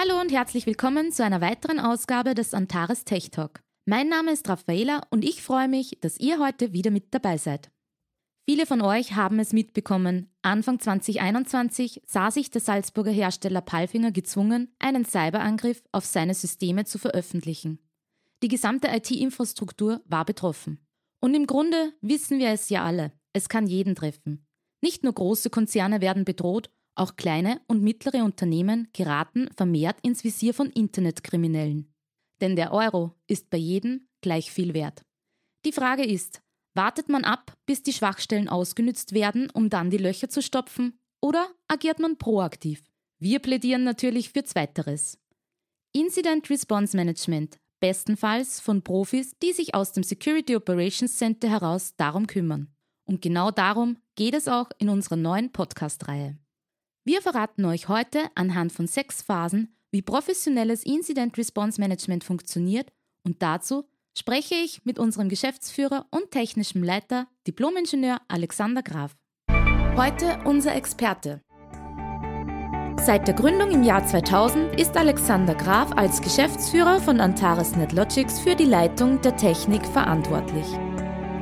Hallo und herzlich willkommen zu einer weiteren Ausgabe des Antares Tech Talk. Mein Name ist Raffaela und ich freue mich, dass ihr heute wieder mit dabei seid. Viele von euch haben es mitbekommen. Anfang 2021 sah sich der Salzburger Hersteller Palfinger gezwungen, einen Cyberangriff auf seine Systeme zu veröffentlichen. Die gesamte IT-Infrastruktur war betroffen. Und im Grunde wissen wir es ja alle. Es kann jeden treffen. Nicht nur große Konzerne werden bedroht, auch kleine und mittlere Unternehmen geraten vermehrt ins Visier von Internetkriminellen. Denn der Euro ist bei jedem gleich viel wert. Die Frage ist, wartet man ab, bis die Schwachstellen ausgenützt werden, um dann die Löcher zu stopfen, oder agiert man proaktiv? Wir plädieren natürlich für Zweiteres. Incident Response Management, bestenfalls von Profis, die sich aus dem Security Operations Center heraus darum kümmern. Und genau darum geht es auch in unserer neuen Podcast-Reihe. Wir verraten euch heute anhand von sechs Phasen, wie professionelles Incident Response Management funktioniert und dazu spreche ich mit unserem Geschäftsführer und technischem Leiter, Diplomingenieur Alexander Graf. Heute unser Experte. Seit der Gründung im Jahr 2000 ist Alexander Graf als Geschäftsführer von Antares NetLogics für die Leitung der Technik verantwortlich.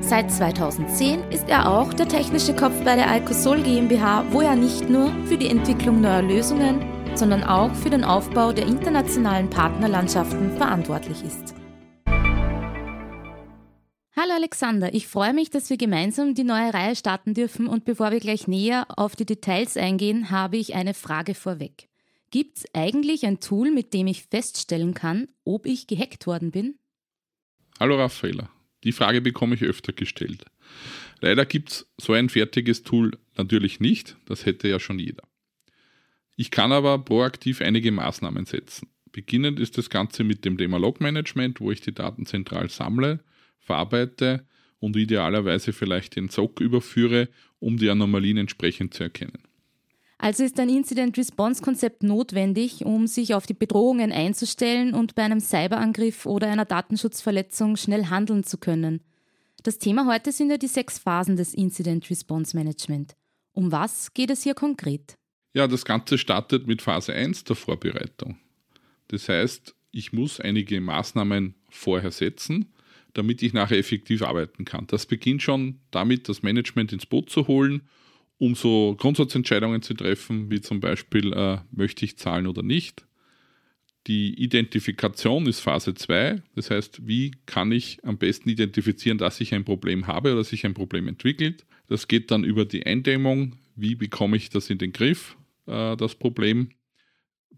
Seit 2010 ist er auch der technische Kopf bei der Alcosol GmbH, wo er nicht nur für die Entwicklung neuer Lösungen, sondern auch für den Aufbau der internationalen Partnerlandschaften verantwortlich ist. Hallo Alexander, ich freue mich, dass wir gemeinsam die neue Reihe starten dürfen und bevor wir gleich näher auf die Details eingehen, habe ich eine Frage vorweg. Gibt es eigentlich ein Tool, mit dem ich feststellen kann, ob ich gehackt worden bin? Hallo Raffaella. Die Frage bekomme ich öfter gestellt. Leider gibt es so ein fertiges Tool natürlich nicht, das hätte ja schon jeder. Ich kann aber proaktiv einige Maßnahmen setzen. Beginnend ist das Ganze mit dem Thema Log Management, wo ich die Daten zentral sammle, verarbeite und idealerweise vielleicht den SOC überführe, um die Anomalien entsprechend zu erkennen. Also ist ein Incident-Response-Konzept notwendig, um sich auf die Bedrohungen einzustellen und bei einem Cyberangriff oder einer Datenschutzverletzung schnell handeln zu können. Das Thema heute sind ja die sechs Phasen des Incident-Response-Management. Um was geht es hier konkret? Ja, das Ganze startet mit Phase 1 der Vorbereitung. Das heißt, ich muss einige Maßnahmen vorher setzen, damit ich nachher effektiv arbeiten kann. Das beginnt schon damit, das Management ins Boot zu holen um so Grundsatzentscheidungen zu treffen, wie zum Beispiel, äh, möchte ich zahlen oder nicht. Die Identifikation ist Phase 2, das heißt, wie kann ich am besten identifizieren, dass ich ein Problem habe oder sich ein Problem entwickelt. Das geht dann über die Eindämmung, wie bekomme ich das in den Griff, äh, das Problem.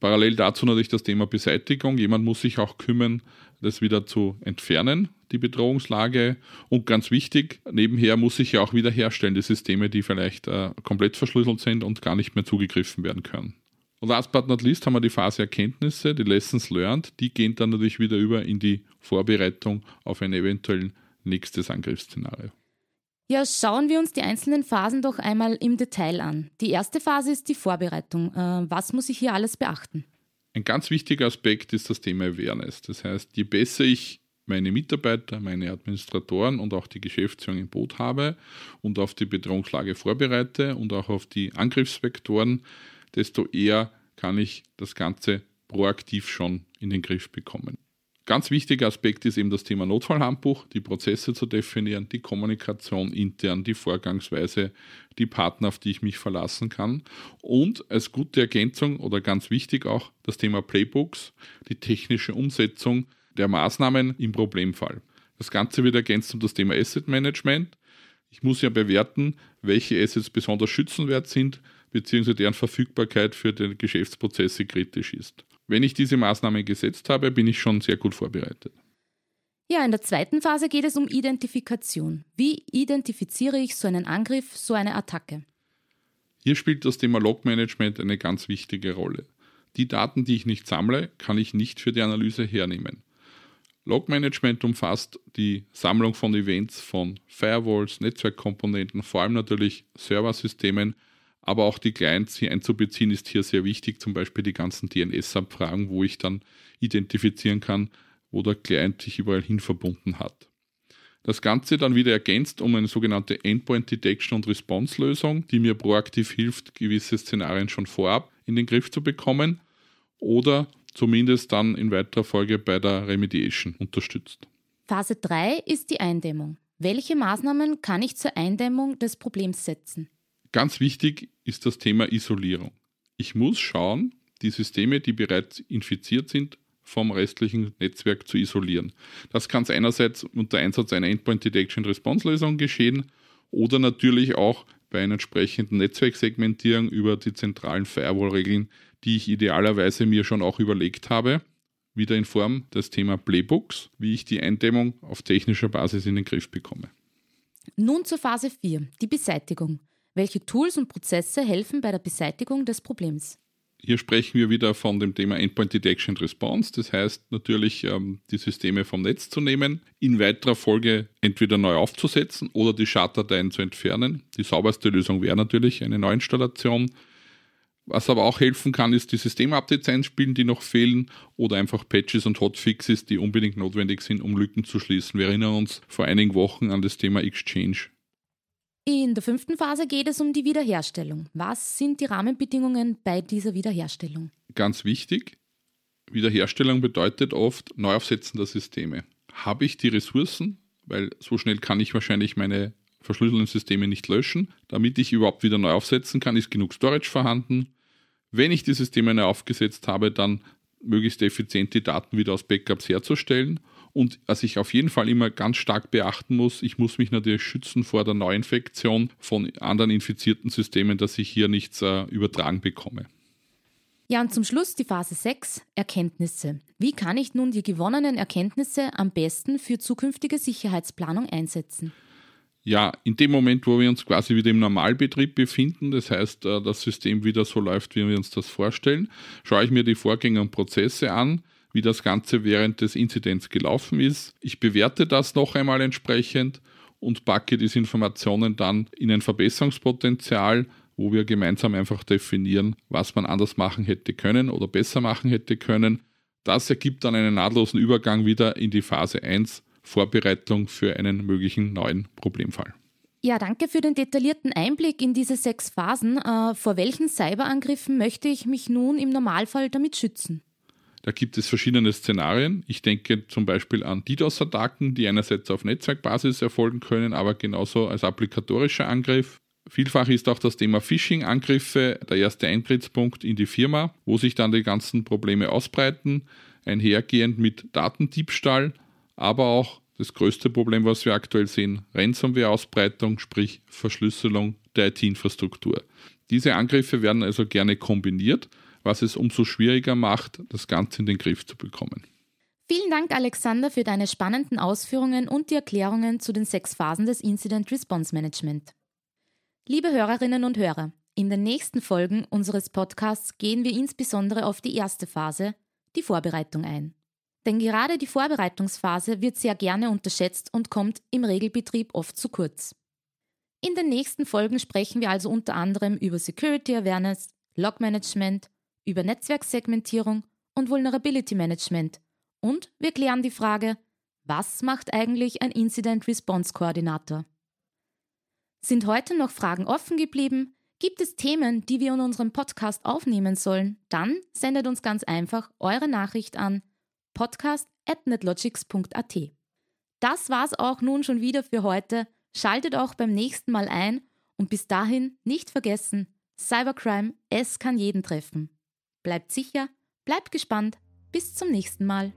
Parallel dazu natürlich das Thema Beseitigung. Jemand muss sich auch kümmern, das wieder zu entfernen, die Bedrohungslage. Und ganz wichtig, nebenher muss ich ja auch wiederherstellen, die Systeme, die vielleicht äh, komplett verschlüsselt sind und gar nicht mehr zugegriffen werden können. Und last but not least haben wir die Phase Erkenntnisse, die Lessons learned. Die gehen dann natürlich wieder über in die Vorbereitung auf ein eventuell nächstes Angriffsszenario. Ja, schauen wir uns die einzelnen Phasen doch einmal im Detail an. Die erste Phase ist die Vorbereitung. Äh, was muss ich hier alles beachten? Ein ganz wichtiger Aspekt ist das Thema Awareness. Das heißt, je besser ich meine Mitarbeiter, meine Administratoren und auch die Geschäftsführung im Boot habe und auf die Bedrohungslage vorbereite und auch auf die Angriffsvektoren, desto eher kann ich das Ganze proaktiv schon in den Griff bekommen. Ganz wichtiger Aspekt ist eben das Thema Notfallhandbuch, die Prozesse zu definieren, die Kommunikation intern, die Vorgangsweise, die Partner, auf die ich mich verlassen kann. Und als gute Ergänzung oder ganz wichtig auch das Thema Playbooks, die technische Umsetzung der Maßnahmen im Problemfall. Das Ganze wird ergänzt um das Thema Asset Management. Ich muss ja bewerten, welche Assets besonders schützenwert sind, beziehungsweise deren Verfügbarkeit für die Geschäftsprozesse kritisch ist. Wenn ich diese Maßnahmen gesetzt habe, bin ich schon sehr gut vorbereitet. Ja, in der zweiten Phase geht es um Identifikation. Wie identifiziere ich so einen Angriff, so eine Attacke? Hier spielt das Thema Logmanagement eine ganz wichtige Rolle. Die Daten, die ich nicht sammle, kann ich nicht für die Analyse hernehmen. Logmanagement umfasst die Sammlung von Events von Firewalls, Netzwerkkomponenten, vor allem natürlich Serversystemen, aber auch die Clients hier einzubeziehen ist hier sehr wichtig, zum Beispiel die ganzen DNS-Abfragen, wo ich dann identifizieren kann, wo der Client sich überall hin verbunden hat. Das Ganze dann wieder ergänzt um eine sogenannte Endpoint Detection und Response Lösung, die mir proaktiv hilft, gewisse Szenarien schon vorab in den Griff zu bekommen oder zumindest dann in weiterer Folge bei der Remediation unterstützt. Phase 3 ist die Eindämmung. Welche Maßnahmen kann ich zur Eindämmung des Problems setzen? Ganz wichtig ist das Thema Isolierung. Ich muss schauen, die Systeme, die bereits infiziert sind, vom restlichen Netzwerk zu isolieren. Das kann einerseits unter Einsatz einer Endpoint Detection Response Lösung geschehen oder natürlich auch bei einer entsprechenden Netzwerksegmentierung über die zentralen Firewall-Regeln, die ich idealerweise mir schon auch überlegt habe, wieder in Form des Thema Playbooks, wie ich die Eindämmung auf technischer Basis in den Griff bekomme. Nun zur Phase 4, die Beseitigung. Welche Tools und Prozesse helfen bei der Beseitigung des Problems? Hier sprechen wir wieder von dem Thema Endpoint Detection Response. Das heißt natürlich, ähm, die Systeme vom Netz zu nehmen, in weiterer Folge entweder neu aufzusetzen oder die Schaddateien zu entfernen. Die sauberste Lösung wäre natürlich eine Neuinstallation. Was aber auch helfen kann, ist die Systemupdates einspielen, die noch fehlen, oder einfach Patches und Hotfixes, die unbedingt notwendig sind, um Lücken zu schließen. Wir erinnern uns vor einigen Wochen an das Thema Exchange. In der fünften Phase geht es um die Wiederherstellung. Was sind die Rahmenbedingungen bei dieser Wiederherstellung? Ganz wichtig, Wiederherstellung bedeutet oft Neuaufsetzen der Systeme. Habe ich die Ressourcen, weil so schnell kann ich wahrscheinlich meine verschlüsselten Systeme nicht löschen. Damit ich überhaupt wieder neu aufsetzen kann, ist genug Storage vorhanden. Wenn ich die Systeme neu aufgesetzt habe, dann möglichst effizient die Daten wieder aus Backups herzustellen und was ich auf jeden Fall immer ganz stark beachten muss, ich muss mich natürlich schützen vor der Neuinfektion von anderen infizierten Systemen, dass ich hier nichts äh, übertragen bekomme. Ja, und zum Schluss die Phase 6, Erkenntnisse. Wie kann ich nun die gewonnenen Erkenntnisse am besten für zukünftige Sicherheitsplanung einsetzen? Ja, in dem Moment, wo wir uns quasi wieder im Normalbetrieb befinden, das heißt, äh, das System wieder so läuft, wie wir uns das vorstellen, schaue ich mir die Vorgänge und Prozesse an, wie das Ganze während des Inzidents gelaufen ist. Ich bewerte das noch einmal entsprechend und packe diese Informationen dann in ein Verbesserungspotenzial, wo wir gemeinsam einfach definieren, was man anders machen hätte können oder besser machen hätte können. Das ergibt dann einen nahtlosen Übergang wieder in die Phase 1, Vorbereitung für einen möglichen neuen Problemfall. Ja, danke für den detaillierten Einblick in diese sechs Phasen. Äh, vor welchen Cyberangriffen möchte ich mich nun im Normalfall damit schützen? Da gibt es verschiedene Szenarien. Ich denke zum Beispiel an DDoS-Attacken, die einerseits auf Netzwerkbasis erfolgen können, aber genauso als applikatorischer Angriff. Vielfach ist auch das Thema Phishing-Angriffe der erste Eintrittspunkt in die Firma, wo sich dann die ganzen Probleme ausbreiten, einhergehend mit Datendiebstahl, aber auch das größte Problem, was wir aktuell sehen, Ransomware-Ausbreitung, sprich Verschlüsselung der IT-Infrastruktur. Diese Angriffe werden also gerne kombiniert was es umso schwieriger macht, das Ganze in den Griff zu bekommen. Vielen Dank, Alexander, für deine spannenden Ausführungen und die Erklärungen zu den sechs Phasen des Incident Response Management. Liebe Hörerinnen und Hörer, in den nächsten Folgen unseres Podcasts gehen wir insbesondere auf die erste Phase, die Vorbereitung ein. Denn gerade die Vorbereitungsphase wird sehr gerne unterschätzt und kommt im Regelbetrieb oft zu kurz. In den nächsten Folgen sprechen wir also unter anderem über Security Awareness, Log Management über Netzwerksegmentierung und Vulnerability Management. Und wir klären die Frage, was macht eigentlich ein Incident Response Koordinator? Sind heute noch Fragen offen geblieben? Gibt es Themen, die wir in unserem Podcast aufnehmen sollen? Dann sendet uns ganz einfach eure Nachricht an podcast.netlogics.at. Das war's auch nun schon wieder für heute. Schaltet auch beim nächsten Mal ein und bis dahin nicht vergessen, Cybercrime, es kann jeden treffen. Bleibt sicher, bleibt gespannt. Bis zum nächsten Mal.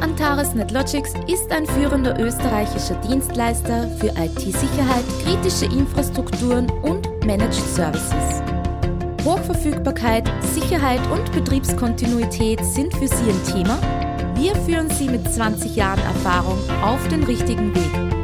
Antares NetLogics ist ein führender österreichischer Dienstleister für IT-Sicherheit, kritische Infrastrukturen und Managed Services. Hochverfügbarkeit, Sicherheit und Betriebskontinuität sind für Sie ein Thema? Wir führen Sie mit 20 Jahren Erfahrung auf den richtigen Weg.